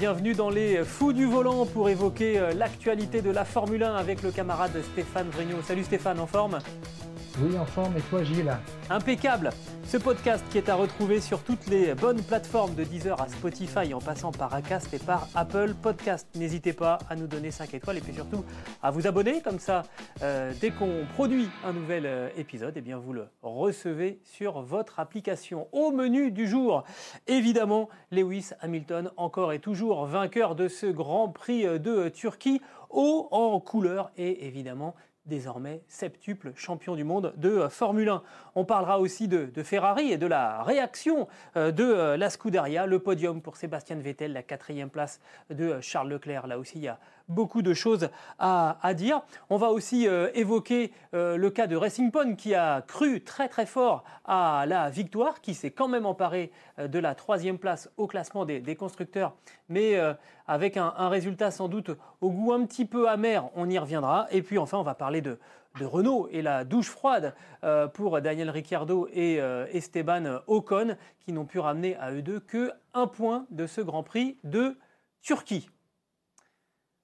bienvenue dans les Fous du volant pour évoquer euh, l'actualité de la Formule 1 avec le camarade Stéphane Vrignot. Salut Stéphane, en forme? Oui, en forme, et toi Gilles Impeccable Ce podcast qui est à retrouver sur toutes les bonnes plateformes de Deezer à Spotify en passant par Acast et par Apple Podcast. N'hésitez pas à nous donner 5 étoiles et puis surtout à vous abonner, comme ça euh, dès qu'on produit un nouvel euh, épisode, eh bien vous le recevez sur votre application. Au menu du jour, évidemment, Lewis Hamilton encore et toujours vainqueur de ce Grand Prix de Turquie, haut en couleur et évidemment désormais septuple champion du monde de euh, Formule 1. On parlera aussi de, Ferrari et de la réaction euh, de euh, la Scuderia, le podium pour Sébastien Vettel, la quatrième place de Charles Leclerc. Là aussi, il y a beaucoup de choses à, dire. On va aussi évoquer le cas de Racing Point qui a cru très très fort à la victoire, qui s'est quand même emparé de la troisième place au classement des, constructeurs, mais avec un, résultat sans doute au goût un petit peu amer. On y reviendra. Et puis enfin, on va parler de, Renault et la douche froide euh, pour Daniel Ricciardo et euh, Esteban Ocon, qui n'ont pu ramener à eux deux que un point de ce Grand Prix de Turquie.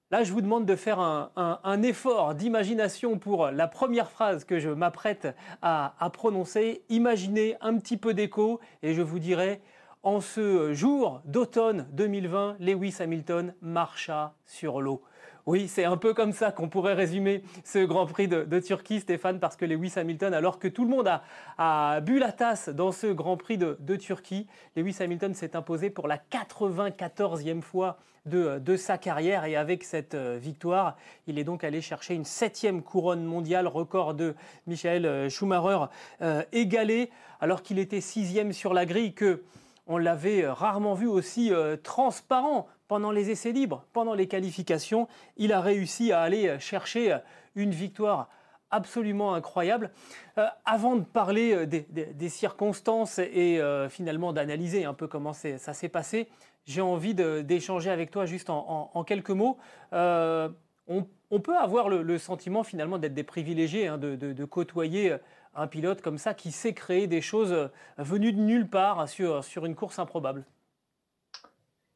Là, je vous demande de faire un, effort d'imagination pour la première phrase que je m'apprête à, à, prononcer. Imaginez un petit peu d'écho et je vous dirai, en ce jour d'automne 2020, Lewis Hamilton marcha sur l'eau. Oui, c'est un peu comme ça qu'on pourrait résumer ce Grand Prix de, Turquie, Stéphane, parce que Lewis Hamilton, alors que tout le monde a, bu la tasse dans ce Grand Prix de, Turquie, Lewis Hamilton s'est imposé pour la 94e fois de, sa carrière. Et avec cette euh, victoire, il est donc allé chercher une septième couronne mondiale, record de Michael euh, Schumacher, euh, égalé alors qu'il était sixième sur la grille que on l'avait rarement vu aussi transparent pendant les essais libres, pendant les qualifications, il a réussi à aller chercher une victoire absolument incroyable. Euh, avant de parler euh, des, circonstances et euh, finalement d'analyser un peu comment ça s'est passé, j'ai envie d'échanger avec toi juste en, quelques mots. On, peut avoir le, sentiment finalement d'être des privilégiés, hein, de, côtoyer un pilote comme ça qui sait créer des choses venues de nulle part sur une course improbable.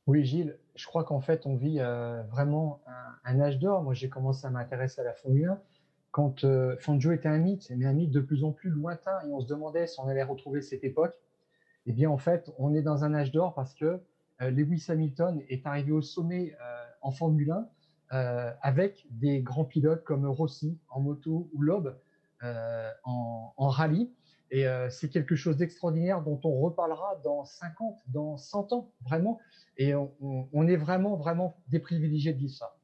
Oui, Gilles, je crois qu'en fait, on vit euh, vraiment un, âge d'or. Moi, j'ai commencé à m'intéresser à la Formule 1 quand euh, était un mythe, mais un mythe de plus en plus lointain, et on se demandait si on allait retrouver cette époque. Eh bien, en fait, on est dans un âge d'or parce que euh, Lewis Hamilton est arrivé au sommet en Formule 1 avec des grands pilotes comme Rossi en moto ou Loeb en, rallye. Et c'est quelque chose d'extraordinaire dont on reparlera dans 50, dans 100 ans, vraiment. Et on, est vraiment, vraiment des privilégiés de vivre ça.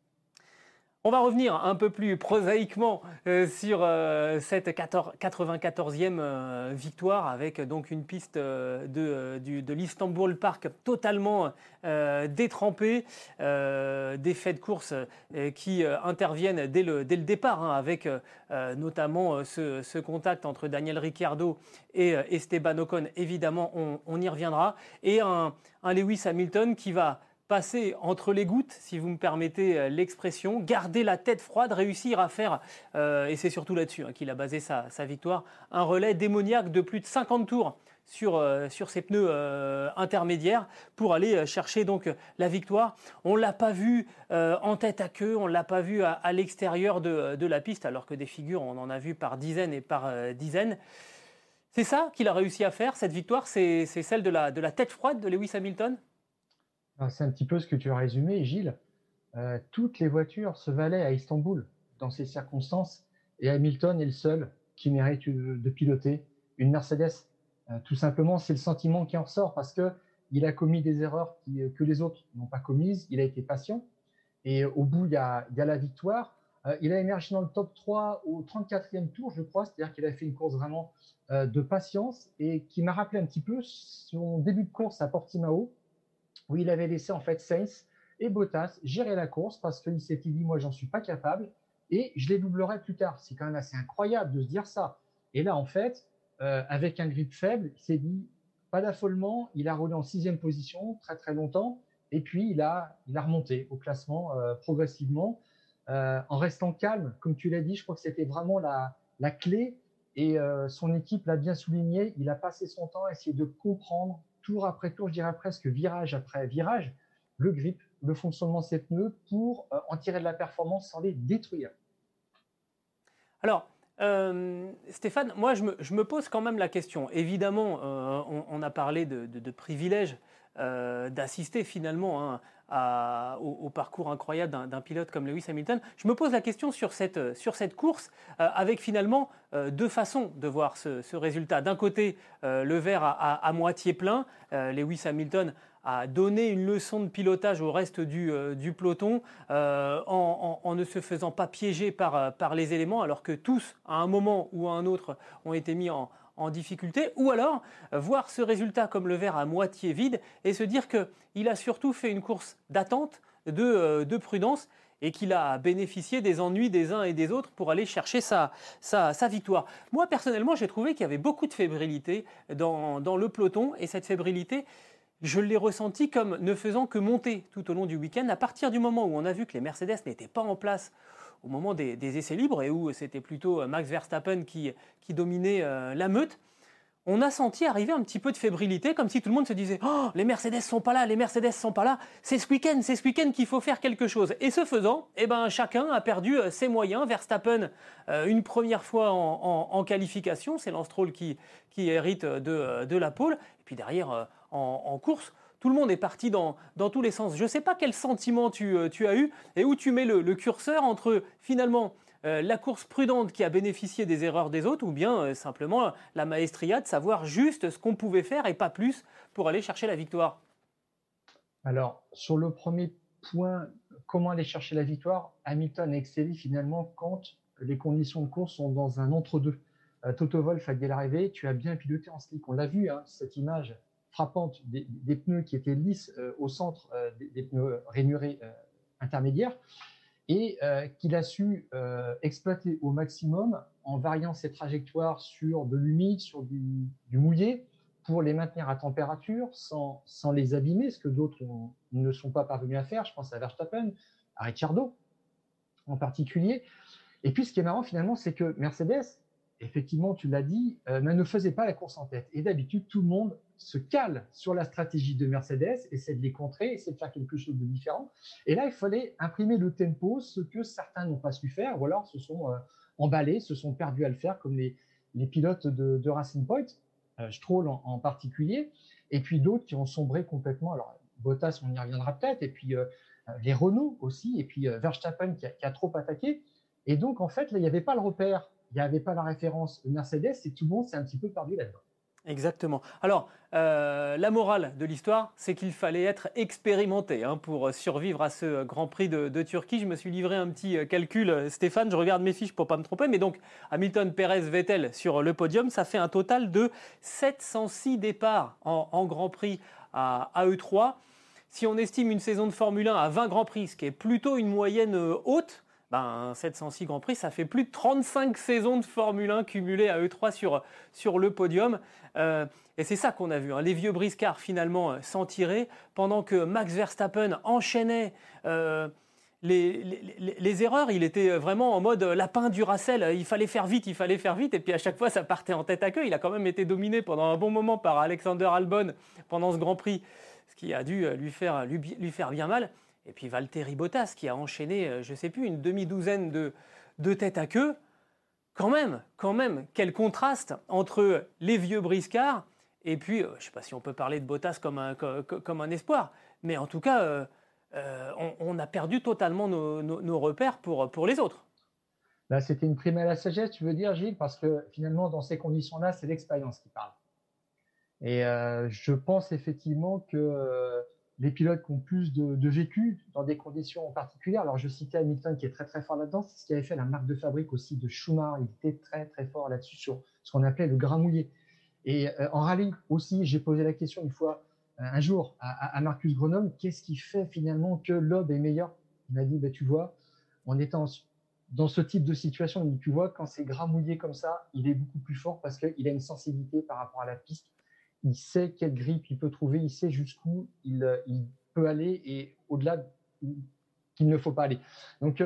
On va revenir un peu plus prosaïquement euh, sur euh, cette 94e euh, victoire avec donc une piste de, l'Istanbul Park totalement détrempée, des faits de course qui interviennent dès le, dès le départ hein, avec notamment ce, contact entre Daniel Ricciardo et Esteban Ocon. Évidemment, on, y reviendra. Et un Lewis Hamilton qui va passer entre les gouttes, si vous me permettez euh, l'expression, garder la tête froide, réussir à faire, euh, et c'est surtout là-dessus hein, qu'il a basé sa, victoire, un relais démoniaque de plus de 50 tours sur, euh, sur ses pneus intermédiaires pour aller chercher la victoire. On ne l'a pas vu en tête à queue, on ne l'a pas vu à, l'extérieur de, la piste, alors que des figures, on en a vu par dizaines et par dizaines. C'est ça qu'il a réussi à faire, cette victoire, c'est celle de la tête froide de Lewis Hamilton? C'est un petit peu ce que tu as résumé, Gilles. Euh, toutes les voitures se valaient à Istanbul dans ces circonstances et Hamilton est le seul qui mérite de piloter une Mercedes. Euh, tout simplement, c'est le sentiment qui en ressort parce que il a commis des erreurs euh, que les autres n'ont pas commises. Il a été patient et au bout, il y a, la victoire. il a émergé dans le top 3 au 34e tour, je crois, c'est-à-dire qu'il a fait une course vraiment de patience et qui m'a rappelé un petit peu son début de course à Portimao où il avait laissé en fait Sainz et Bottas gérer la course parce qu'il s'était dit moi j'en suis pas capable et je les doublerai plus tard. C'est quand même assez incroyable de se dire ça. Et là, en fait, euh, avec un grip faible, il s'est dit pas d'affolement. Il a roulé en sixième position très très longtemps, et puis il a, il a remonté au classement euh, progressivement euh, en restant calme. Comme tu l'as dit, je crois que c'était vraiment la, la clé. Et son équipe l'a bien souligné. Il a passé son temps à essayer de comprendre tour après tour, je dirais presque virage après virage, le grip, le fonctionnement de ces pneus pour en tirer de la performance sans les détruire. Alors, euh, Stéphane, moi je me, pose quand même la question. Évidemment, euh, on, a parlé de, de, privilège euh, d'assister finalement hein, au, parcours incroyable d'un pilote comme Lewis Hamilton. Je me pose la question sur cette, cette course avec finalement deux façons de voir ce, résultat. D'un côté, le verre à, moitié plein. Lewis Hamilton à donner une leçon de pilotage au reste du, euh, peloton euh, en, ne se faisant pas piéger par, euh, par les éléments, alors que tous, à un moment ou à un autre, ont été mis en, difficulté, ou alors voir ce résultat comme le verre à moitié vide et se dire qu'il a surtout fait une course d'attente, de, de, prudence et qu'il a bénéficié des ennuis des uns et des autres pour aller chercher sa, victoire. Moi, personnellement, j'ai trouvé qu'il y avait beaucoup de fébrilité dans, dans le peloton et cette fébrilité, je l'ai ressenti comme ne faisant que monter tout au long du week-end. À partir du moment où on a vu que les Mercedes n'étaient pas en place au moment des, essais libres et où c'était plutôt euh, Max Verstappen qui, dominait euh, la meute, on a senti arriver un petit peu de fébrilité, comme si tout le monde se disait Oh, les Mercedes sont pas là, les Mercedes sont pas là, c'est ce week-end, c'est ce week-end qu'il faut faire quelque chose. Et ce faisant, eh ben, chacun a perdu euh, ses moyens. Verstappen, une première fois en, qualification, c'est Lance Stroll qui, hérite de, de la pole. Et puis derrière, en, course, tout le monde est parti dans, tous les sens. Je ne sais pas quel sentiment tu, euh, as eu et où tu mets le, curseur entre finalement euh, la course prudente qui a bénéficié des erreurs des autres ou bien euh, simplement la maestria de savoir juste ce qu'on pouvait faire et pas plus pour aller chercher la victoire. Alors, sur le premier point, comment aller chercher la victoire, Hamilton a excellé finalement quand les conditions de course sont dans un entre-deux. Toto Wolff, à l'arrivée, tu as bien piloté en slick. On l'a vu, hein, cette image frappante des, pneus qui étaient lisses euh, au centre euh, des, pneus rainurés euh, intermédiaires et qu'il a su exploiter au maximum en variant ses trajectoires sur de l'humide, sur du, mouillé, pour les maintenir à température sans, sans les abîmer, ce que d'autres ne sont pas parvenus à faire. Je pense à Verstappen, à Ricciardo en particulier. Et puis ce qui est marrant finalement, c'est que Mercedes, effectivement, tu l'as dit, ne faisait pas la course en tête. Et d'habitude, tout le monde se cale sur la stratégie de Mercedes, essaie de les contrer, essaie de faire quelque chose de différent. Et là, il fallait imprimer le tempo, ce que certains n'ont pas su faire, ou alors se sont euh, emballés, se sont perdus à le faire, comme les, pilotes de, Racing Point, euh, Stroll en, particulier, et puis d'autres qui ont sombré complètement. Alors, Bottas, on y reviendra peut-être, et puis euh, les Renault aussi, et puis Verstappen qui a, qui a, trop attaqué. Et donc, en fait, là, il n'y avait pas le repère, il n'y avait pas la référence Mercedes, et tout le monde s'est un petit peu perdu là-dedans. Exactement. Alors, euh, la morale de l'histoire, c'est qu'il fallait être expérimenté hein, pour survivre à ce Grand Prix de, Turquie. Je me suis livré un petit euh, calcul, euh, Stéphane, je regarde mes fiches pour pas me tromper, mais donc Hamilton, Perez, Vettel sur le podium, ça fait un total de 706 départs en, Grand Prix à, à E3. Si on estime une saison de Formule 1 à 20 Grands Prix, ce qui est plutôt une moyenne haute, ben, 706 Grands Prix, ça fait plus de 35 saisons de Formule 1 cumulées à E3 sur, sur le podium. Euh, et c'est ça qu'on a vu, hein. les vieux briscards finalement euh, s'en tirer, pendant que Max Verstappen enchaînait euh, les, les, erreurs, il était vraiment en mode lapin du Racel, il fallait faire vite, il fallait faire vite, et puis à chaque fois ça partait en tête à queue. Il a quand même été dominé pendant un bon moment par Alexander Albon pendant ce Grand Prix, ce qui a dû lui faire, lui, lui faire bien mal. Et puis Valtteri Bottas qui a enchaîné, euh, je ne sais plus, une demi-douzaine de, de têtes à queue. Quand même, quand même, quel contraste entre les vieux briscards et puis, euh, je ne sais pas si on peut parler de Bottas comme un, comme un espoir, mais en tout cas, euh, on, a perdu totalement nos, repères pour, pour les autres. Là, c'était une prime à la sagesse, tu veux dire, Gilles, parce que finalement, dans ces conditions-là, c'est l'expérience qui parle. Et je pense effectivement que les pilotes qui ont plus de, vécu dans des conditions particulières. Alors, je citais Hamilton qui est très très fort là-dedans. C'est ce qui avait fait la marque de fabrique aussi de Schumacher. Il était très très fort là-dessus sur ce qu'on appelait le grain mouillé. Et euh, en rallye aussi, j'ai posé la question une fois, euh, un jour, à, Marcus Grenoble, qu'est-ce qui fait finalement que l'Aube est meilleur? Il m'a dit, bah, tu vois, en étant dans ce type de situation, tu vois, quand c'est gras mouillé comme ça, il est beaucoup plus fort parce qu'il a une sensibilité par rapport à la piste. Il sait quelle grippe il peut trouver, il sait jusqu'où il, peut aller et au-delà qu'il ne faut pas aller. Donc,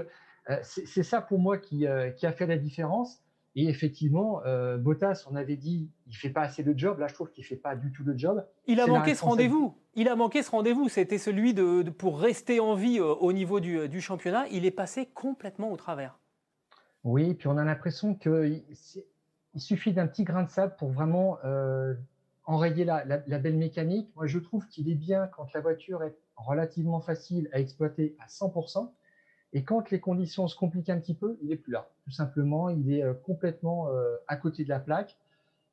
c'est ça pour moi qui, qui, a fait la différence. Et effectivement, euh, Bottas, on avait dit, il fait pas assez de job. Là, je trouve qu'il fait pas du tout de job. Il a manqué ce rendez-vous. Il a manqué ce rendez-vous. C'était celui de, pour rester en vie euh, au niveau du, championnat. Il est passé complètement au travers. Oui, puis on a l'impression qu'il il suffit d'un petit grain de sable pour vraiment euh, enrayer la, la, belle mécanique. Moi, je trouve qu'il est bien quand la voiture est relativement facile à exploiter à 100%. Et quand les conditions se compliquent un petit peu, il n'est plus là. Tout simplement, il est euh, complètement euh, à côté de la plaque.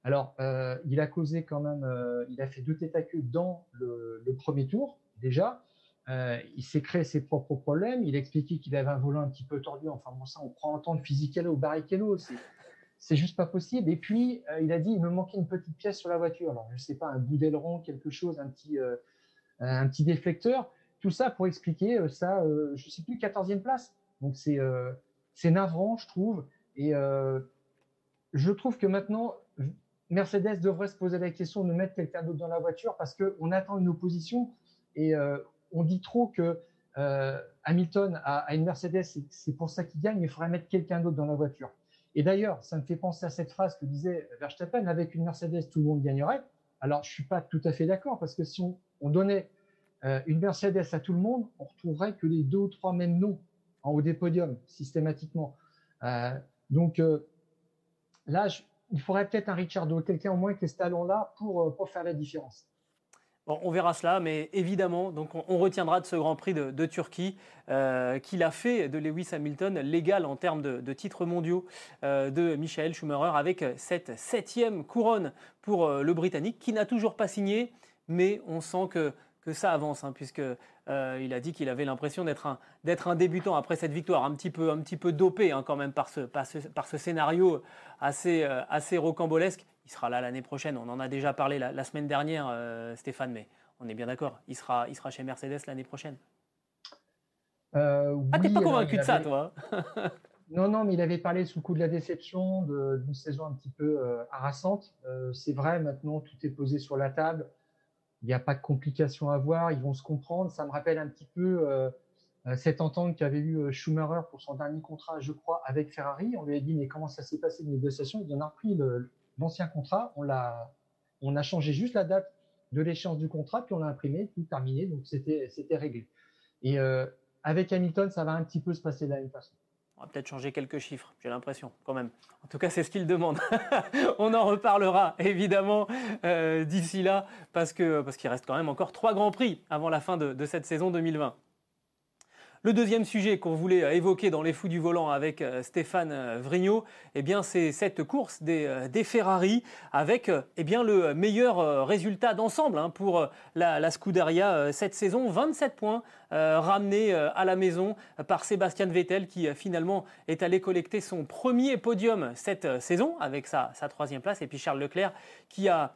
Alors, euh, il a causé quand même, il a fait deux têtes à queue dans le, premier tour, déjà. il s'est créé ses propres problèmes. Il a expliqué qu'il avait un volant un petit peu tordu. Enfin, bon, ça, on prend en temps de Physicalo ou Barrichello. C'est juste pas possible. Et puis, il a dit, il me manquait une petite pièce sur la voiture. Alors, je sais pas, un bout d'aileron, quelque chose, un petit, un petit déflecteur. Tout ça pour expliquer euh, ça, euh, je ne sais plus, 14e place. Donc euh, c'est navrant, je trouve. Et je trouve que maintenant, Mercedes devrait se poser la question de mettre quelqu'un d'autre dans la voiture parce qu'on attend une opposition et on dit trop que Hamilton a, une Mercedes, c'est pour ça qu'il gagne, mais il faudrait mettre quelqu'un d'autre dans la voiture. Et d'ailleurs, ça me fait penser à cette phrase que disait Verstappen avec une Mercedes, tout le monde gagnerait. Alors, je suis pas tout à fait d'accord parce que si on donnait euh, une Mercedes à tout le monde, on retrouverait que les deux ou trois mêmes noms en haut des podiums systématiquement. Euh, donc euh, là, il faudrait peut-être un Ricciardo, quelqu'un au moins qui est ce talent-là pour, pour faire la différence. On verra cela, mais évidemment, on, retiendra de ce Grand Prix de, Turquie qu'il a fait de Lewis Hamilton l'égal en termes de, titres mondiaux de Michael Schumacher avec cette septième couronne pour le Britannique qui n'a toujours pas signé, mais on sent que ça avance, hein, puisque euh, il a dit qu'il avait l'impression d'être un, débutant après cette victoire, un petit peu, dopé hein, quand même par ce, scénario euh, assez rocambolesque. Il sera là l'année prochaine. On en a déjà parlé la, semaine dernière, euh, Stéphane, mais on est bien d'accord. Il sera, il sera chez Mercedes l'année prochaine. ah, t'es pas convaincu de ça, toi Non, non, mais il avait parlé sous le coup de la déception, d'une saison un petit peu harassante. c'est vrai, maintenant, tout est posé sur la table il n'y a pas de complications à voir, ils vont se comprendre. Ça me rappelle un petit peu euh, euh, cette entente qu'avait eu euh, Schumacher pour son dernier contrat, je crois, avec Ferrari. On lui a dit, mais comment ça s'est passé de négociation? Il en a repris l'ancien contrat, on, l'a, a changé juste la date de l'échéance du contrat, puis on l'a imprimé, tout terminé, donc c'était, réglé. Et avec Hamilton, ça va un petit peu se passer de la même façon. On va peut-être changer quelques chiffres, j'ai l'impression, quand même. En tout cas, c'est ce qu'il demande. On en reparlera, évidemment, euh, d'ici là, parce qu'il reste quand même encore trois grands prix avant la fin de cette saison 2020. Le deuxième sujet qu'on voulait euh, évoquer dans les fous du volant avec euh, Stéphane euh, Vrignot, eh c'est cette course des, Ferrari avec eh le meilleur résultat d'ensemble hein, pour la, Scuderia cette saison. 27 points ramenés à la maison par Sébastien Vettel qui finalement est allé collecter son premier podium cette saison avec sa, sa troisième place. Et puis Charles Leclerc qui a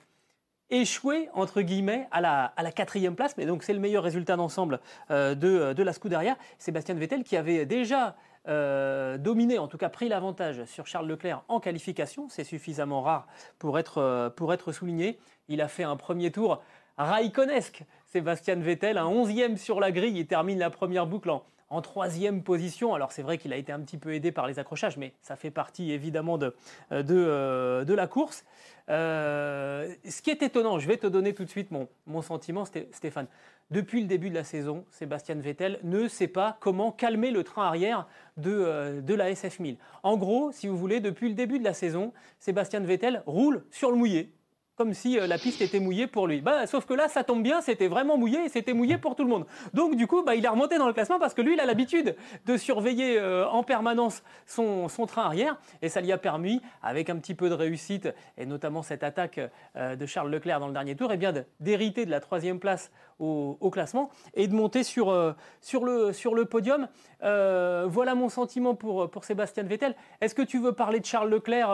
échoué entre guillemets à la, quatrième place, mais donc c'est le meilleur résultat d'ensemble euh, de, de, la Scuderia. Sébastien Vettel qui avait déjà euh, dominé, en tout cas pris l'avantage sur Charles Leclerc en qualification, c'est suffisamment rare pour être, euh, souligné. Il a fait un premier tour raïkonesque, Sébastien Vettel, un onzième sur la grille, il termine la première boucle en, en troisième position. Alors c'est vrai qu'il a été un petit peu aidé par les accrochages, mais ça fait partie évidemment de, euh, de la course. Euh, ce qui est étonnant, je vais te donner tout de suite mon, sentiment, Stéphane. Depuis le début de la saison, Sébastien Vettel ne sait pas comment calmer le train arrière de, euh, de la SF1000. En gros, si vous voulez, depuis le début de la saison, Sébastien Vettel roule sur le mouillé comme si euh, la piste était mouillée pour lui. Bah, sauf que là, ça tombe bien, c'était vraiment mouillé et c'était mouillé pour tout le monde. Donc du coup, bah, il est remonté dans le classement parce que lui, il a l'habitude de surveiller euh, en permanence son, train arrière et ça lui a permis, avec un petit peu de réussite et notamment cette attaque euh, de Charles Leclerc dans le dernier tour, eh bien d'hériter de la troisième place au, classement et de monter sur, sur, le, sur le podium. Voilà mon sentiment pour, pour Sébastien Vettel. Est-ce que tu veux parler de Charles Leclerc,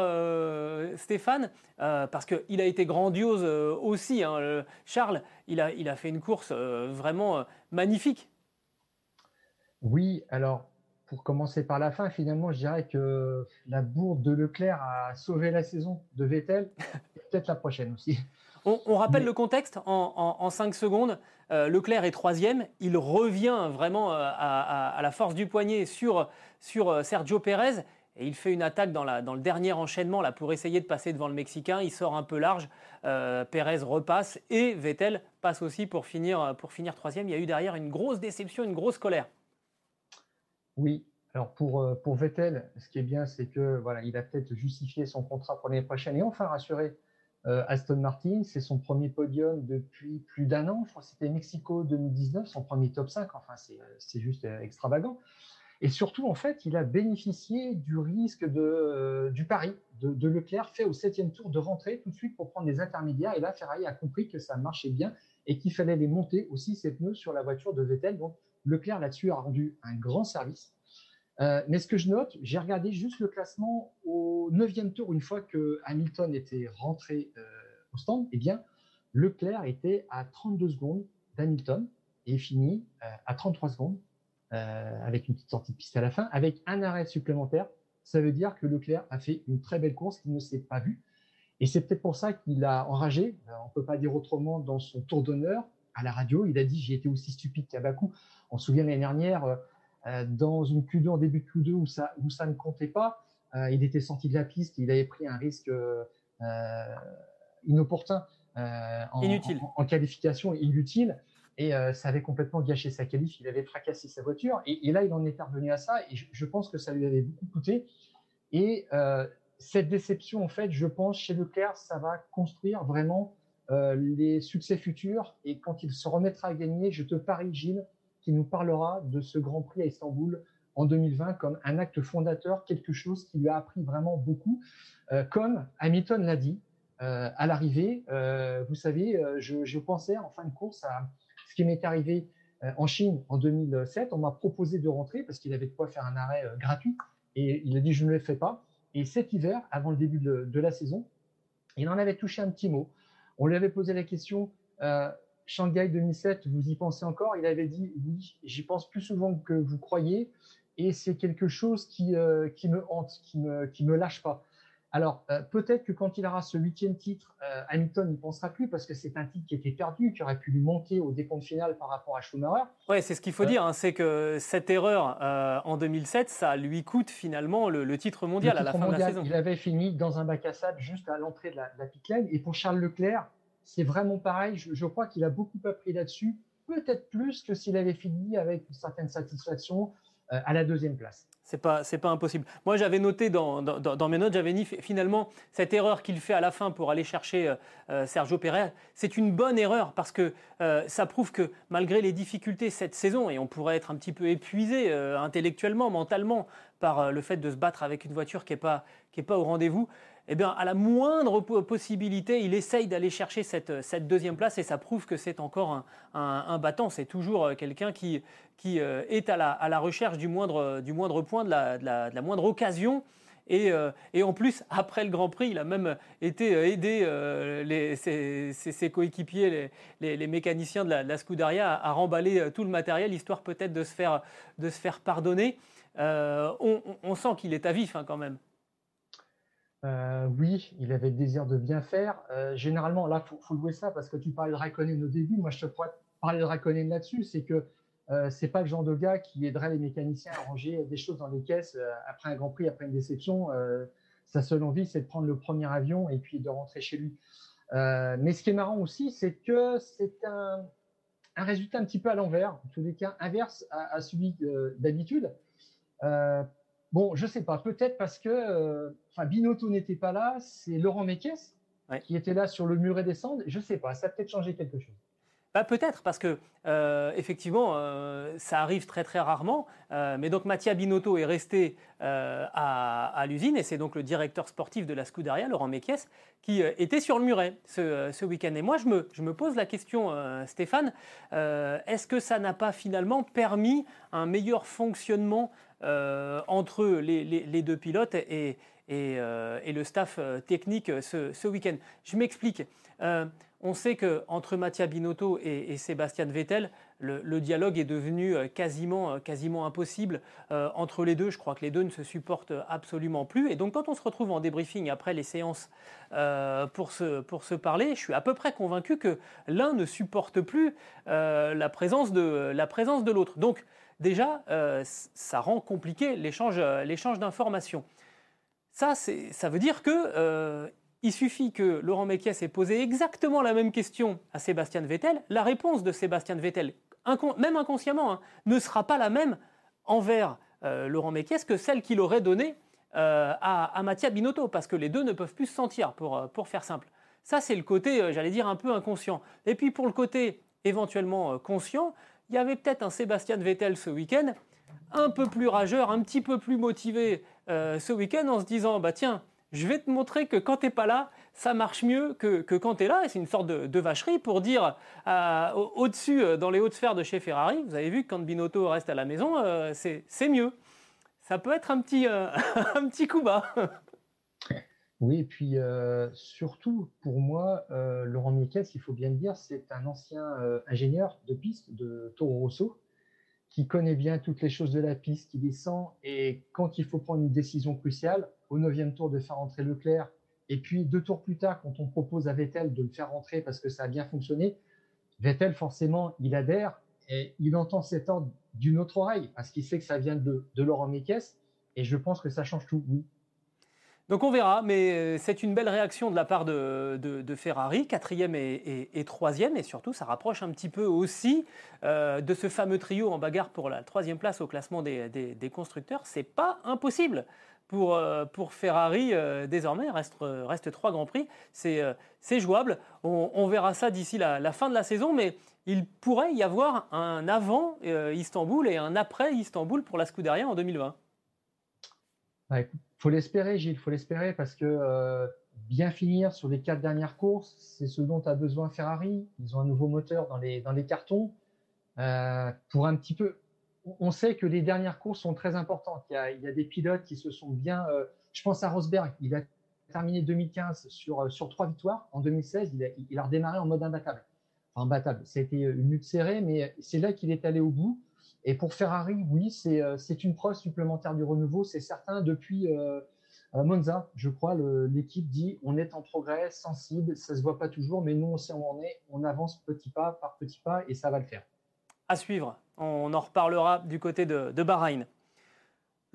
Stéphane? Parce qu'il a été grandiose aussi. Hein, Charles, il a, il a fait une course vraiment magnifique. Oui, alors pour commencer par la fin, finalement, je dirais que la bourde de Leclerc a sauvé la saison de Vettel, peut-être la prochaine aussi. On, rappelle le contexte en, 5 secondes. Euh, Leclerc est troisième. Il revient vraiment euh, à, la force du poignet sur, sur euh, Sergio Pérez. Et il fait une attaque dans, le dernier enchaînement là, pour essayer de passer devant le Mexicain. Il sort un peu large. Pérez repasse et Vettel passe aussi pour finir, pour finir troisième. Il y a eu derrière une grosse déception, une grosse colère. Oui, alors pour, pour Vettel, ce qui est bien, c'est que voilà, il a peut-être justifié son contrat pour l'année prochaine et enfin rassuré euh, Aston Martin, c'est son premier podium depuis plus d'un an. Je crois que c'était Mexico 2019, son premier top 5. Enfin, c'est juste euh, extravagant. Et surtout, en fait, il a bénéficié du risque euh, du pari de, Leclerc fait au septième tour de rentrer tout de suite pour prendre des intermédiaires. Et là, Ferrari a compris que ça marchait bien et qu'il fallait les monter aussi, ces pneus, sur la voiture de Vettel. Donc, Leclerc, là-dessus, a rendu un grand service. Euh, mais ce que je note, j'ai regardé juste le classement au neuvième tour, une fois que Hamilton était rentré euh, au stand, eh bien, Leclerc était à 32 secondes d'Hamilton et fini euh, à 33 secondes avec une petite sortie de piste à la fin, avec un arrêt supplémentaire. Ça veut dire que Leclerc a fait une très belle course qu'il ne s'est pas vue. Et c'est peut-être pour ça qu'il a enragé, on ne peut pas dire autrement, dans son tour d'honneur à la radio. Il a dit J'ai été aussi stupide qu'à Bakou. On se souvient l'année dernière euh, dans une Q2 en début de Q2 où ça, où ça ne comptait pas. Euh, il était sorti de la piste, il avait pris un risque euh, inopportun en, inutile. En, qualification inutile et ça avait complètement gâché sa qualif. Il avait fracassé sa voiture et, là il en est revenu à ça et je, pense que ça lui avait beaucoup coûté. Et cette déception, en fait, je pense chez Leclerc, ça va construire vraiment les succès futurs et quand il se remettra à gagner, je te parie Gilles qui nous parlera de ce Grand Prix à Istanbul en 2020 comme un acte fondateur, quelque chose qui lui a appris vraiment beaucoup. Euh, comme Hamilton l'a dit euh, à l'arrivée, euh, vous savez, je, pensais en fin de course à qui m'est arrivé en Chine en 2007. On m'a proposé de rentrer parce qu'il avait de quoi faire un arrêt gratuit et il a dit je ne le fais pas. Et cet hiver, avant le début de, la saison, il en avait touché un petit mot. On lui avait posé la question Shanghai 2007, vous y pensez encore? Il avait dit oui, j'y pense plus souvent que vous croyez, et c'est quelque chose qui, euh, me hante, qui qui me lâche pas. Alors euh, peut-être que quand il aura ce huitième titre, euh, Hamilton n'y pensera plus parce que c'est un titre qui était perdu, qui aurait pu lui manquer au décompte final par rapport à Schumacher. Ouais, c'est ce qu'il faut dire, hein, c'est que cette erreur en 2007, ça lui coûte finalement le, titre mondial à la fin de la saison. Il avait fini dans un bac à sable juste à l'entrée de la, la pit lane, et pour Charles Leclerc, c'est vraiment pareil. Je, crois qu'il a beaucoup appris là-dessus, peut-être plus que s'il avait fini avec une certaine satisfaction euh, à la deuxième place. C'est pas, pas impossible. Moi, j'avais noté dans, mes notes, j'avais dit finalement cette erreur qu'il fait à la fin pour aller chercher euh, euh, Sergio Pérez, c'est une bonne erreur parce que ça prouve que malgré les difficultés cette saison, et on pourrait être un petit peu épuisé intellectuellement, mentalement, par le fait de se battre avec une voiture qui n'est qui est pas au rendez-vous, eh bien, à la moindre possibilité, il essaye d'aller chercher cette, cette, deuxième place et ça prouve que c'est encore un, battant. C'est toujours euh, quelqu'un qui, euh, est à la, recherche du moindre, point, de la, de moindre occasion. Et, euh, en plus, après le Grand Prix, il a même été aidé ses, coéquipiers, les, mécaniciens de la, Scuderia, à, remballer tout le matériel, histoire peut-être de, se faire, de pardonner. on, on, sent qu'il est à vif hein, quand même. Euh, oui, il avait le désir de bien faire. Euh, généralement, là, il faut, louer ça parce que tu parlais de Raikkonen au début. Moi, je te pourrais parler de Raikkonen là-dessus. C'est que euh, c'est pas le genre de gars qui aiderait les mécaniciens à ranger des choses dans les caisses après un Grand Prix, après une déception. sa seule envie, c'est de prendre le premier avion et puis de rentrer chez lui. mais ce qui est marrant aussi, c'est que c'est un, résultat un petit peu à l'envers, en tous les cas inverse à celui d'habitude. Bon, je sais pas, peut-être parce que euh, enfin, Binotto n'était pas là, c'est Laurent Mekies qui était là sur le muret des cendres. Je sais pas, ça a peut-être changé quelque chose. Bah, peut-être, parce que euh, effectivement, euh, ça arrive très très rarement. mais donc Mattia Binotto est resté à, l'usine et c'est donc le directeur sportif de la Scuderia, Laurent Mekies, qui était sur le muret ce, week-end. Et moi, je me, je me pose la question, Stéphane, est-ce que ça n'a pas finalement permis un meilleur fonctionnement euh, entre les, deux pilotes et, et, le staff technique ce, week-end? Je m'explique. On sait qu'entre Mattia Binotto et, Sébastien Vettel, le, dialogue est devenu euh, quasiment, euh, quasiment impossible euh, entre les deux. Je crois que les deux ne se supportent absolument plus. Et donc quand on se retrouve en débriefing après les séances pour, se, pour se parler, je suis à peu près convaincu que l'un ne supporte plus la présence de, la présence de l'autre. Donc déjà, ça rend compliqué l'échange d'informations. Ça, ça veut dire que il suffit que Laurent Mekies ait posé exactement la même question à Sébastien Vettel. La réponse de Sébastien Vettel, même inconsciemment, hein, ne sera pas la même envers euh, Laurent Mekies que celle qu'il aurait donnée euh, à, Mattia Binotto, parce que les deux ne peuvent plus se sentir, pour, euh, faire simple. Ça, c'est le côté, j'allais dire, un peu inconscient. Et puis pour le côté éventuellement conscient, il y avait peut-être un Sébastien Vettel ce week-end, un peu plus rageur, un petit peu plus motivé ce week-end, en se disant, bah tiens, je vais te montrer que quand tu n'es pas là, ça marche mieux que, quand tu es là. C'est une sorte de, vacherie pour dire euh, au-dessus, euh, dans les hautes sphères de chez Ferrari, vous avez vu que quand Binotto reste à la maison, euh, c'est mieux. Ça peut être un petit, un petit coup bas. Oui, et puis surtout pour moi, Laurent Miquel, il faut bien le dire, c'est un ancien ingénieur de piste de Toro Rosso qui connaît bien toutes les choses de la piste, qui descend et quand il faut prendre une décision cruciale, au neuvième tour de faire rentrer Leclerc, et puis deux tours plus tard, quand on propose à Vettel de le faire rentrer parce que ça a bien fonctionné, Vettel, forcément, il adhère et il entend cet ordre d'une autre oreille parce qu'il sait que ça vient de, Laurent Mekies et je pense que ça change tout. Donc on verra, mais euh, c'est une belle réaction de la part de, Ferrari, quatrième et, troisième, et surtout ça rapproche un petit peu aussi euh, de ce fameux trio en bagarre pour la troisième place au classement des, constructeurs. C'est pas impossible pour, euh, Ferrari désormais. Reste, trois Grands Prix. C'est jouable. On, verra ça d'ici la, fin de la saison, mais il pourrait y avoir un avant Istanbul et un après Istanbul pour la Scuderia en 2020. Il faut l'espérer, Gilles, il faut l'espérer parce que bien finir sur les quatre dernières courses, c'est ce dont a besoin Ferrari. Ils ont un nouveau moteur dans les, cartons. pour un petit peu, on sait que les dernières courses sont très importantes. Il y a, des pilotes qui se sont bien. Euh, je pense à Rosberg. Il a terminé 2015 sur, euh, sur trois victoires. En 2016, il a, il a redémarré en mode imbattable. Enfin, imbattable. C'était une lutte serrée, mais c'est là qu'il est allé au bout. Et pour Ferrari, oui, c'est euh, une preuve supplémentaire du renouveau. C'est certain. Depuis Monza, je crois, l'équipe dit on est en progrès, sensible. Ça se voit pas toujours, mais nous, on sait où on est. On avance petit pas par petit pas et ça va le faire à suivre. On en reparlera du côté de, Bahreïn.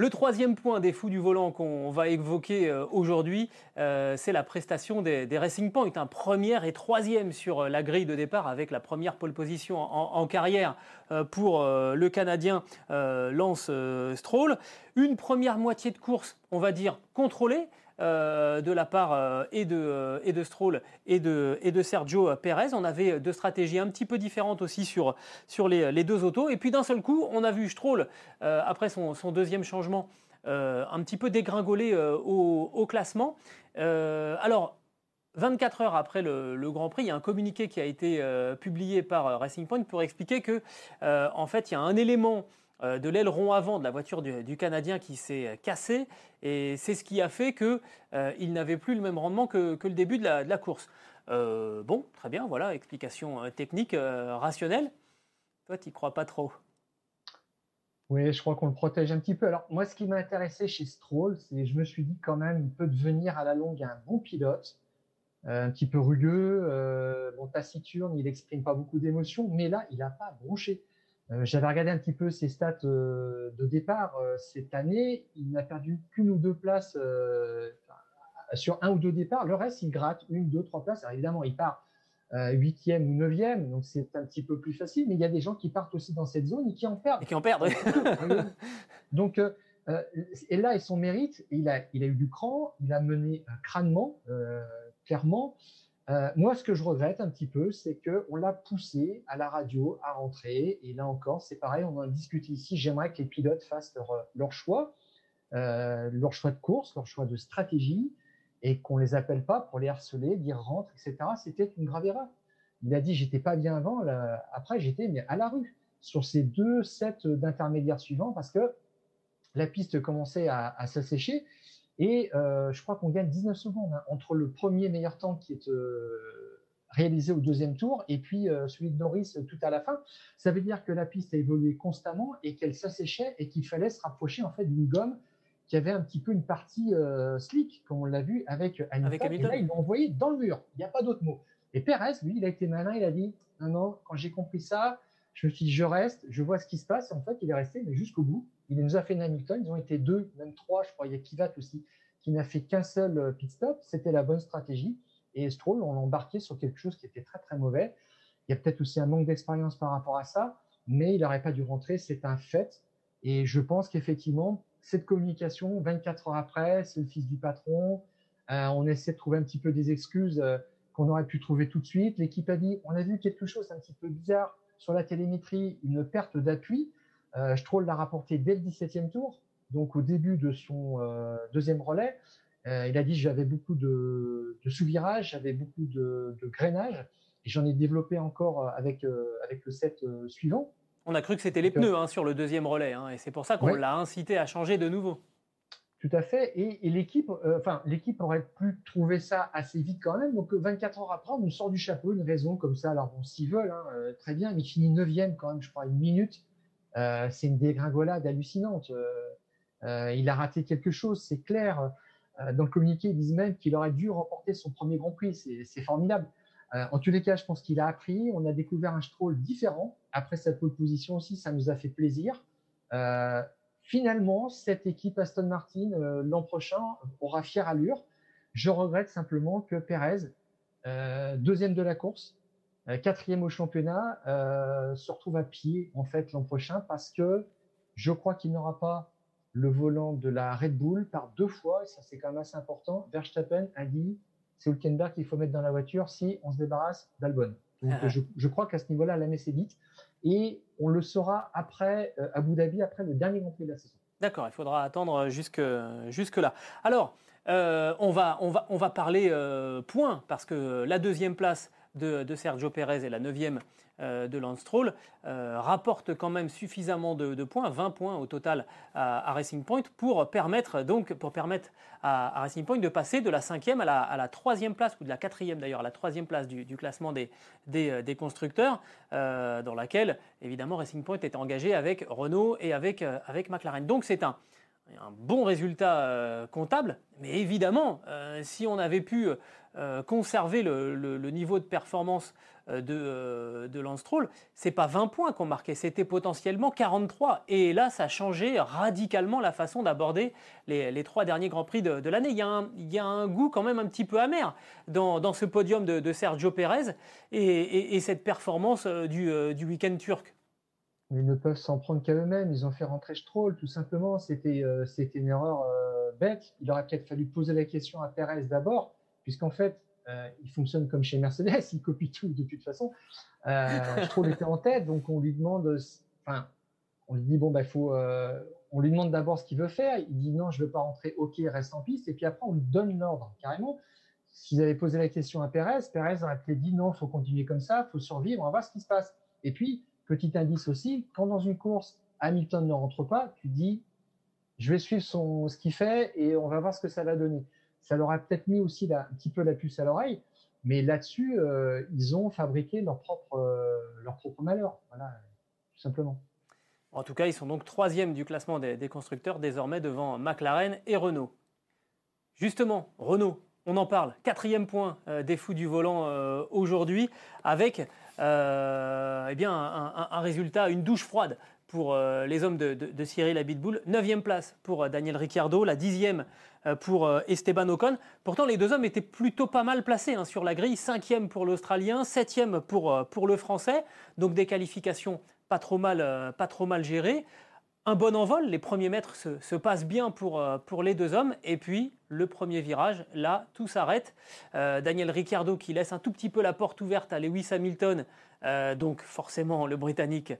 Le troisième point des fous du volant qu'on va évoquer euh, aujourd'hui, euh, c'est la prestation des, Racing Point. Un premier et troisième sur euh, la grille de départ avec la première pole position en, carrière pour le Canadien Lance Stroll. Une première moitié de course, on va dire, contrôlée. Euh, de la part euh, et, de, euh, et de Stroll et de, et de Sergio Perez. On avait deux stratégies un petit peu différentes aussi sur, sur les, deux autos. Et puis d'un seul coup, on a vu Stroll, après son, deuxième changement, un petit peu dégringoler au, classement. alors, 24 heures après le, Grand Prix, il y a un communiqué qui a été publié par Racing Point pour expliquer que, en fait, il y a un élément de l'aileron avant de la voiture du, Canadien qui s'est cassé et c'est ce qui a fait qu'il euh, n'avait plus le même rendement que, le début de la, course. Euh, bon, très bien, voilà, explication technique, rationnelle. Toi, tu n'y crois pas trop Oui, je crois qu'on le protège un petit peu. Alors, moi, ce qui m'a intéressé chez Stroll, c'est je me suis dit quand même, il peut devenir à la longue un bon pilote, un petit peu rugueux, bon, taciturne, il n'exprime pas beaucoup d'émotions, mais là, il n'a pas bronché. Euh, j'avais regardé un petit peu ses stats euh, de départ euh, cette année. Il n'a perdu qu'une ou deux places sur un ou deux départs. Le reste, il gratte une, deux, trois places. Alors évidemment, il part huitième ou neuvième, donc c'est un petit peu plus facile. Mais il y a des gens qui partent aussi dans cette zone et qui en perdent. Et qui en perdent. donc et là, et son mérite, il a, il a eu du cran, il a mené crânement, clairement. Euh, moi, ce que je regrette un petit peu, c'est qu'on l'a poussé à la radio à rentrer. Et là encore, c'est pareil, on en a discuté ici. J'aimerais que les pilotes fassent leur, choix, euh, leur choix de course, leur choix de stratégie, et qu'on les appelle pas pour les harceler, dire rentre, etc. C'était une grave erreur. Il a dit j'étais pas bien avant, après j'étais à la rue sur ces deux sets d'intermédiaires suivants parce que la piste commençait à, à s'assécher Et je crois qu'on gagne 19 secondes hein, entre le premier meilleur temps qui est réalisé au deuxième tour et puis celui de Norris tout à la fin. Ça veut dire que la piste a évolué constamment et qu'elle s'asséchait et qu'il fallait se rapprocher en fait d'une gomme qui avait un petit peu une partie slick, comme on l'a vu avec Hamilton. Et là, ils l'ont envoyé dans le mur. Il n'y a pas d'autre mot. Et Perez, lui, il a été malin. Il a dit non, non, quand j'ai compris ça, je me suis dit, je reste, je vois ce qui se passe. En fait, il est resté, mais jusqu'au bout. Il nous a fait une Hamilton. Ils ont été deux, même trois, je crois. Il y a Kivat aussi, qui n'a fait qu'un seul euh, pit stop. C'était la bonne stratégie. Et Stroll, on l'a embarqué sur quelque chose qui était très, très mauvais. Il y a peut-être aussi un manque d'expérience par rapport à ça, mais il n'aurait pas dû rentrer. C'est un fait. Et je pense qu'effectivement, cette communication, 24 heures après, c'est le fils du patron. Euh, on essaie de trouver un petit peu des excuses euh, qu'on aurait pu trouver tout de suite. L'équipe a dit, on a vu quelque chose un petit peu bizarre sur la télémétrie, une perte d'appui. Euh, Stroll l'a rapporté dès le 17e tour, donc au début de son euh, deuxième relais. Euh, il a dit j'avais beaucoup de, de sous-virage, j'avais beaucoup de, de grainage, et j'en ai développé encore avec, avec le set suivant. On a cru que c'était les pneus hein, sur le deuxième relais, hein, et c'est pour ça qu'on l'a incité à changer de nouveau. Tout à fait. Et, l'équipe, euh, enfin, l'équipe aurait pu trouver ça assez vite quand même. Donc, 24 heures après, on nous sort du chapeau une raison comme ça. Alors, bon, s'ils veulent, hein, euh, très bien. Mais il finit 9 quand même, je crois, une minute. Euh, c'est une dégringolade hallucinante. il a raté quelque chose, c'est clair. dans le communiqué, ils disent même qu'il aurait dû remporter son premier Grand Prix. C'est formidable. en tous les cas, je pense qu'il a appris. On a découvert un Stroll différent. Après sa pole position aussi, ça nous a fait plaisir finalement, cette équipe Aston Martin euh, l'an prochain aura fière allure. Je regrette simplement que Perez, euh, deuxième de la course, euh, quatrième au championnat, se retrouve à pied en fait l'an prochain parce que je crois qu'il n'aura pas le volant de la Red Bull par deux fois, et ça c'est quand même assez important. Verstappen a dit c'est Hülkenberg qu'il faut mettre dans la voiture si on se débarrasse d'Albon. Donc je, je, crois qu'à ce niveau-là, la messe est dite et on le saura après euh, Abu Dhabi, après le dernier Grand Prix de la saison. D'accord, il faudra attendre jusque, jusque là. Alors, euh, on, va, on, va, on va parler euh, points, parce que la deuxième place de, Sergio Pérez et la neuvième euh, de Lance Stroll euh, rapportent quand même suffisamment de, points, 20 points au total à, Racing Point, pour permettre, donc, pour permettre à, Racing Point de passer de la cinquième à la, à place, ou de la quatrième d'ailleurs, à la troisième place du, classement des, des, euh, constructeurs, dans laquelle évidemment Racing Point est engagé avec Renault et avec, avec McLaren. Donc c'est un, un bon résultat comptable, mais évidemment, si on avait pu euh, conserver le, niveau de performance euh, de, euh, de Lance Stroll, c'est pas 20 points qu'on marquait, c'était potentiellement 43. Et là, ça a changé radicalement la façon d'aborder les, trois derniers Grands Prix de, l'année. Il, y a un goût quand même un petit peu amer dans, ce podium de, Sergio Pérez et, cette performance du, du week-end turc. Ils ne peuvent s'en prendre qu'à eux-mêmes. Ils ont fait rentrer Stroll, tout simplement. C'était une erreur bête. Il aurait peut-être fallu poser la question à Pérez d'abord puisqu'en fait, euh, il fonctionne comme chez Mercedes, il copie tout de toute façon. Euh, Stroll était en tête, donc on lui demande, enfin, on lui dit bon bah faut, euh, demande d'abord ce qu'il veut faire. Il dit non, je veux pas rentrer, ok, reste en piste. Et puis après, on lui donne l'ordre carrément. S'ils avaient posé la question à Perez, Perez aurait dit non, faut continuer comme ça, faut survivre, on va voir ce qui se passe. Et puis petit indice aussi, quand dans une course Hamilton ne rentre pas, tu dis je vais suivre ce qu'il fait et on va voir ce que ça va donner ça leur a peut-être mis aussi un petit peu la puce à l'oreille, mais là-dessus, euh, ils ont fabriqué leur propre, euh, leur propre malheur, voilà, simplement. En tout cas, ils sont donc troisième du classement des, constructeurs, désormais devant McLaren et Renault. Justement, Renault, on en parle. Quatrième point euh, des fous du volant aujourd'hui, avec eh bien, un, résultat, une douche froide pour les hommes de, Cyril Abitboul. Neuvième place pour Daniel Ricciardo, la dixième euh, pour euh, Esteban Ocon. Pourtant, les deux hommes étaient plutôt pas mal placés hein, sur la grille. Cinquième pour l'Australien, septième pour, euh, pour le Français. Donc des qualifications pas trop mal gérées un bon envol, les premiers mètres se, passent bien pour, euh, pour, les deux hommes, et puis le premier virage, là, tout s'arrête. Euh, Daniel Ricciardo qui laisse un tout petit peu la porte ouverte à Lewis Hamilton, euh, donc forcément le Britannique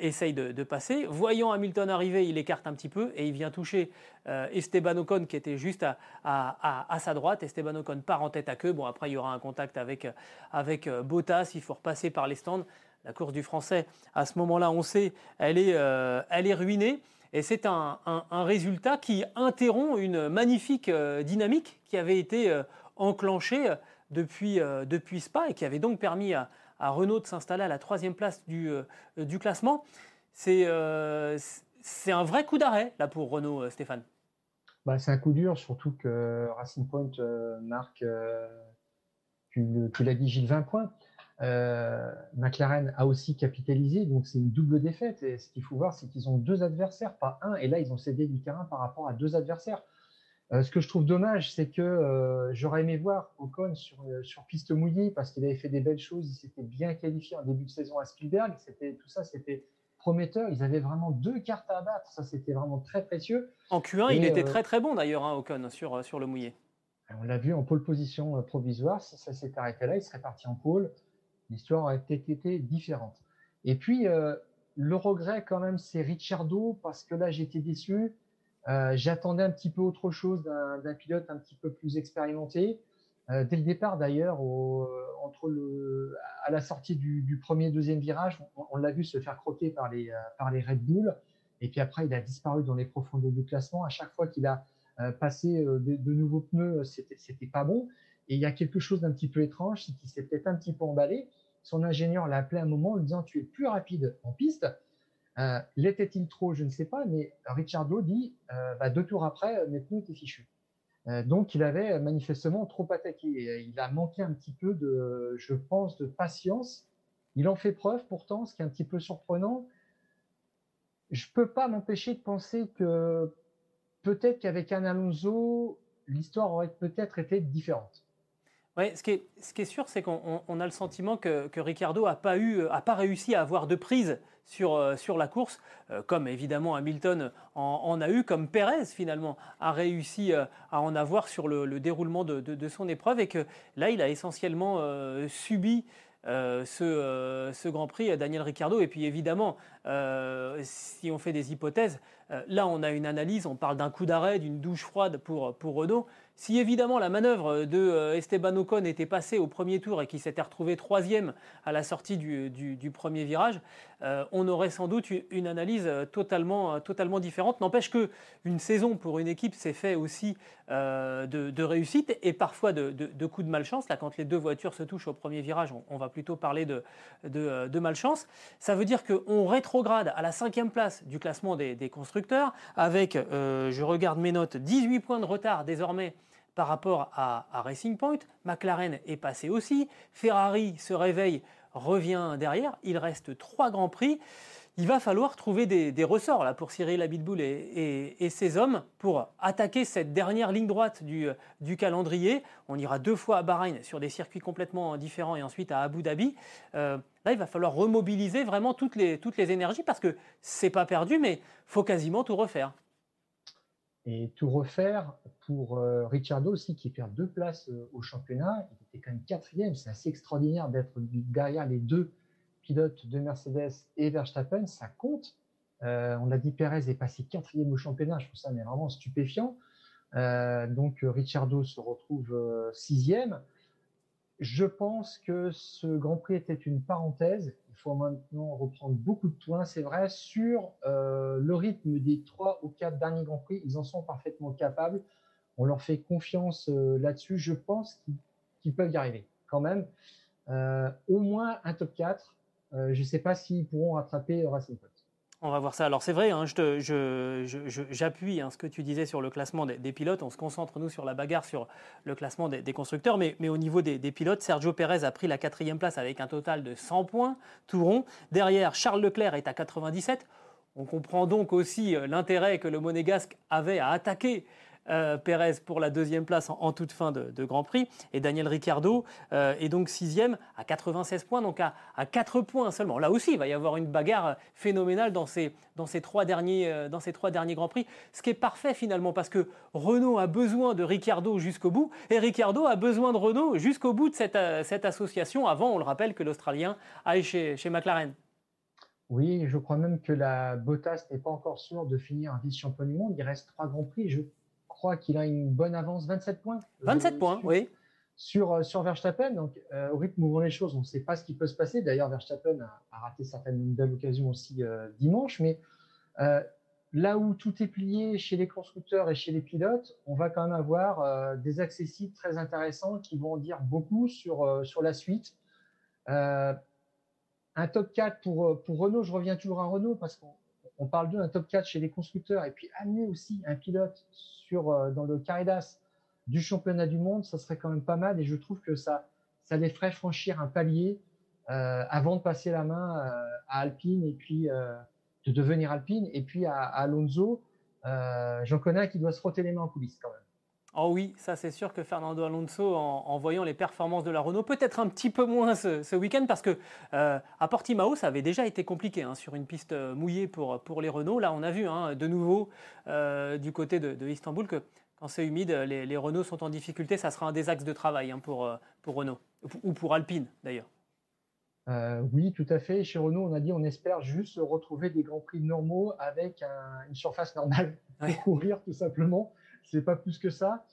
essaye de, passer. Voyant Hamilton arriver, il écarte un petit peu et il vient toucher Esteban Ocon qui était juste à, à, sa droite. Esteban Ocon part en tête à queue. Bon, après, il y aura un contact avec, avec Bottas, il faut repasser par les stands la course du français, à ce moment-là, on sait, elle est, euh, ruinée. Et c'est un, résultat qui interrompt une magnifique dynamique qui avait été enclenchée depuis, depuis Spa et qui avait donc permis à, Renault de s'installer à la troisième place du, classement. C'est un vrai coup d'arrêt là pour Renault, Stéphane. Bah, c'est un coup dur, surtout que Racing Point marque, tu, tu l'as dit Gilles, 20 points. Euh, McLaren a aussi capitalisé, donc c'est une double défaite. Et ce qu'il faut voir, c'est qu'ils ont deux adversaires, pas un. Et là, ils ont cédé du terrain par rapport à deux adversaires. Euh, ce que je trouve dommage, c'est que euh, j'aurais aimé voir Ocon sur, sur piste mouillée parce qu'il avait fait des belles choses. Il s'était bien qualifié en début de saison à Spielberg. C'était tout ça, c'était prometteur. Ils avaient vraiment deux cartes à battre. Ça, c'était vraiment très précieux. En Q1, il était très très bon d'ailleurs, hein, Ocon, sur, sur le mouillé. On l'a vu en pole position provisoire. Si ça s'était arrêté là, il serait parti en pole l'histoire aurait peut-être été différente. Et puis, euh, le regret quand même, c'est Ricciardo, parce que là, j'étais déçu. Euh, j'attendais un petit peu autre chose d'un pilote un petit peu plus expérimenté. Euh, dès le départ, d'ailleurs, entre le, à la sortie du, du premier, deuxième virage, on, l'a vu se faire croquer par les, par les Red Bull. Et puis après, il a disparu dans les profondeurs du classement. À chaque fois qu'il a passé de, de, nouveaux pneus, c'était pas bon. Et il y a quelque chose d'un petit peu étrange, c'est qu'il s'est peut-être un petit peu emballé. Son ingénieur l'a appelé un moment en lui disant Tu es plus rapide en piste. Euh, L'était-il trop Je ne sais pas, mais Ricciardo dit euh, bah, Deux tours après, mes pneus étaient fichus. Euh, donc, il avait manifestement trop attaqué. Il a manqué un petit peu de, je pense, de patience. Il en fait preuve pourtant, ce qui est un petit peu surprenant. Je ne peux pas m'empêcher de penser que peut-être qu'avec un Alonso, l'histoire aurait peut-être été différente. Ce, qui est, sûr, c'est qu'on a le sentiment que, Ricardo n'a pas, pas réussi à avoir de prise sur, euh, la course, euh, comme évidemment Hamilton en, a eu, comme Perez finalement a réussi euh, à en avoir sur le, déroulement de, son épreuve, et que là, il a essentiellement subi ce, ce, Grand Prix, Daniel Ricciardo. Et puis évidemment, si on fait des hypothèses, là on a une analyse, on parle d'un coup d'arrêt, d'une douche froide pour, pour Renault. Si évidemment la manœuvre de euh, Esteban Ocon était passée au premier tour et qu'il s'était retrouvé troisième à la sortie du, premier virage, euh, on aurait sans doute une analyse euh, totalement, totalement différente. N'empêche que une saison pour une équipe, c'est fait aussi de, réussite et parfois de, coups de malchance. Là, quand les deux voitures se touchent au premier virage, on, va plutôt parler de, malchance. Ça veut dire qu'on rétrograde à la cinquième place du classement des constructeurs avec, je regarde mes notes, 18 points de retard désormais par rapport à, Racing Point. McLaren est passé aussi. Ferrari se réveille, revient derrière. Il reste trois grands prix. Il va falloir trouver des, ressorts là pour Cyril Abitboul et, ses hommes pour attaquer cette dernière ligne droite du, calendrier. On ira deux fois à Bahreïn sur des circuits complètement différents et ensuite à Abu Dhabi. Euh, là, il va falloir remobiliser vraiment toutes les, toutes les énergies parce que c'est pas perdu, mais faut quasiment tout refaire. Et tout refaire pour euh, Ricciardo aussi, qui perd deux places euh, au championnat. Il était quand même quatrième. C'est assez extraordinaire d'être derrière les deux pilotes de Mercedes et Verstappen. Ça compte. Euh, on l'a dit, Perez est passé quatrième au championnat. Je trouve ça vraiment stupéfiant. donc Ricciardo se retrouve sixième. Je pense que ce Grand Prix était une parenthèse faut maintenant reprendre beaucoup de points, c'est vrai. Sur euh, le rythme des trois ou quatre derniers Grands Prix, ils en sont parfaitement capables. On leur fait confiance euh, là-dessus. Je pense qu'ils peuvent y arriver quand même. Euh, au moins un top 4. je ne sais pas s'ils pourront rattraper Racing. On va voir ça. Alors c'est vrai, hein, j'appuie hein, ce que tu disais sur le classement des, pilotes. On se concentre, nous, sur la bagarre, sur le classement des, constructeurs. Mais, au niveau des, pilotes, Sergio Pérez a pris la quatrième place avec un total de 100 points, tout rond. Derrière, Charles Leclerc est à 97. On comprend donc aussi euh, l'intérêt que le Monégasque avait à attaquer euh, Pérez pour la deuxième place en, toute fin de, Grand Prix. Et Daniel Ricciardo euh, est donc sixième à 96 points, donc à, à 4 points seulement. Là aussi, il va y avoir une bagarre phénoménale dans ces, dans ces, trois, derniers, euh, dans ces trois derniers Grands Prix. Ce qui est parfait finalement, parce que Renault a besoin de Ricciardo jusqu'au bout, et Ricciardo a besoin de Renault jusqu'au bout de cette, cette, association, avant, on le rappelle, que l'Australien aille chez, chez McLaren. Oui, je crois même que la Bottas n'est pas encore sûr de finir vice-champion du monde. Il reste trois Grands Prix. Crois qu'il a une bonne avance, 27 points. 27 euh, points, oui. Sur, euh, sur Verstappen, donc euh, au rythme où vont les choses, on ne sait pas ce qui peut se passer. D'ailleurs, Verstappen a, raté certaines belles occasions aussi dimanche, mais là où tout est plié chez les constructeurs et chez les pilotes, on va quand même avoir euh, des accessibles très intéressants qui vont dire beaucoup sur, euh, sur la suite. Euh, un top 4 pour, pour Renault, je reviens toujours à Renault parce qu'on parle d'un top 4 chez les constructeurs et puis amener aussi un pilote sur, dans le Caridas du championnat du monde, ça serait quand même pas mal et je trouve que ça, ça les ferait franchir un palier avant de passer la main à Alpine et puis de devenir Alpine. Et puis à, Alonso, euh, j'en connais un qui doit se frotter les mains en coulisses quand même. Oh oui, ça c'est sûr que Fernando Alonso, en, voyant les performances de la Renault, peut-être un petit peu moins ce, week-end parce que euh, à Portimao, ça avait déjà été compliqué hein, sur une piste euh, mouillée pour, pour les Renault. Là, on a vu hein, de nouveau du côté de, Istanbul que quand c'est humide, les, les, Renault sont en difficulté. Ça sera un des axes de travail hein, pour, pour Renault ou pour Alpine d'ailleurs. Euh, oui, tout à fait. Chez Renault, on a dit on espère juste retrouver des grands prix normaux avec une surface normale pour courir, tout simplement. C'est pas plus que ça.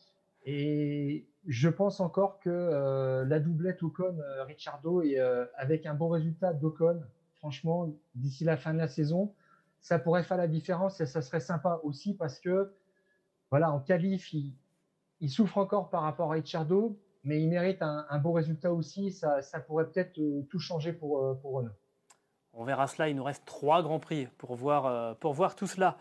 Et je pense encore que euh, la doublette Ocon-Richardo et euh, avec un bon résultat d'Ocon, franchement, d'ici la fin de la saison, ça pourrait faire la différence et ça serait sympa aussi parce que, voilà, en qualif, il, souffre encore par rapport à Richardo mais il mérite un, un, bon résultat aussi. Ça, ça pourrait peut-être euh, tout changer pour, euh, pour Renault. On verra cela. Il nous reste trois grands prix pour voir, euh, pour voir tout cela.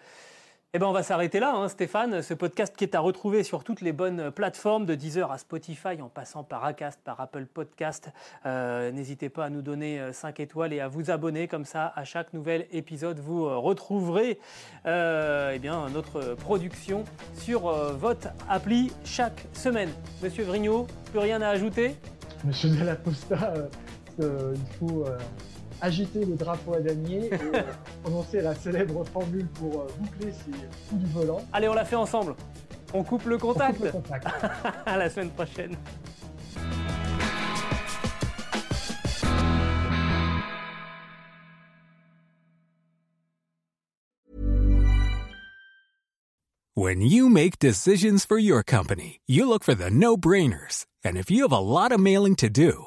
Eh ben, on va s'arrêter là, hein, Stéphane. Ce podcast qui est à retrouver sur toutes les bonnes plateformes, de Deezer à Spotify, en passant par Acast, par Apple Podcast. Euh, n'hésitez pas à nous donner 5 euh, étoiles et à vous abonner. Comme ça, à chaque nouvel épisode, vous euh, retrouverez eh bien, notre production sur votre appli chaque semaine. Monsieur Vrignot, plus rien à ajouter? Monsieur Delaposta, il faut agiter le drapeau à damier et euh, prononcer la célèbre formule pour euh, boucler ses coups du volant. Allez, on l'a fait ensemble. On coupe le contact. On coupe le contact. à la semaine prochaine. When you make decisions for your company, you look for the no-brainers. And if you have a lot of mailing to do,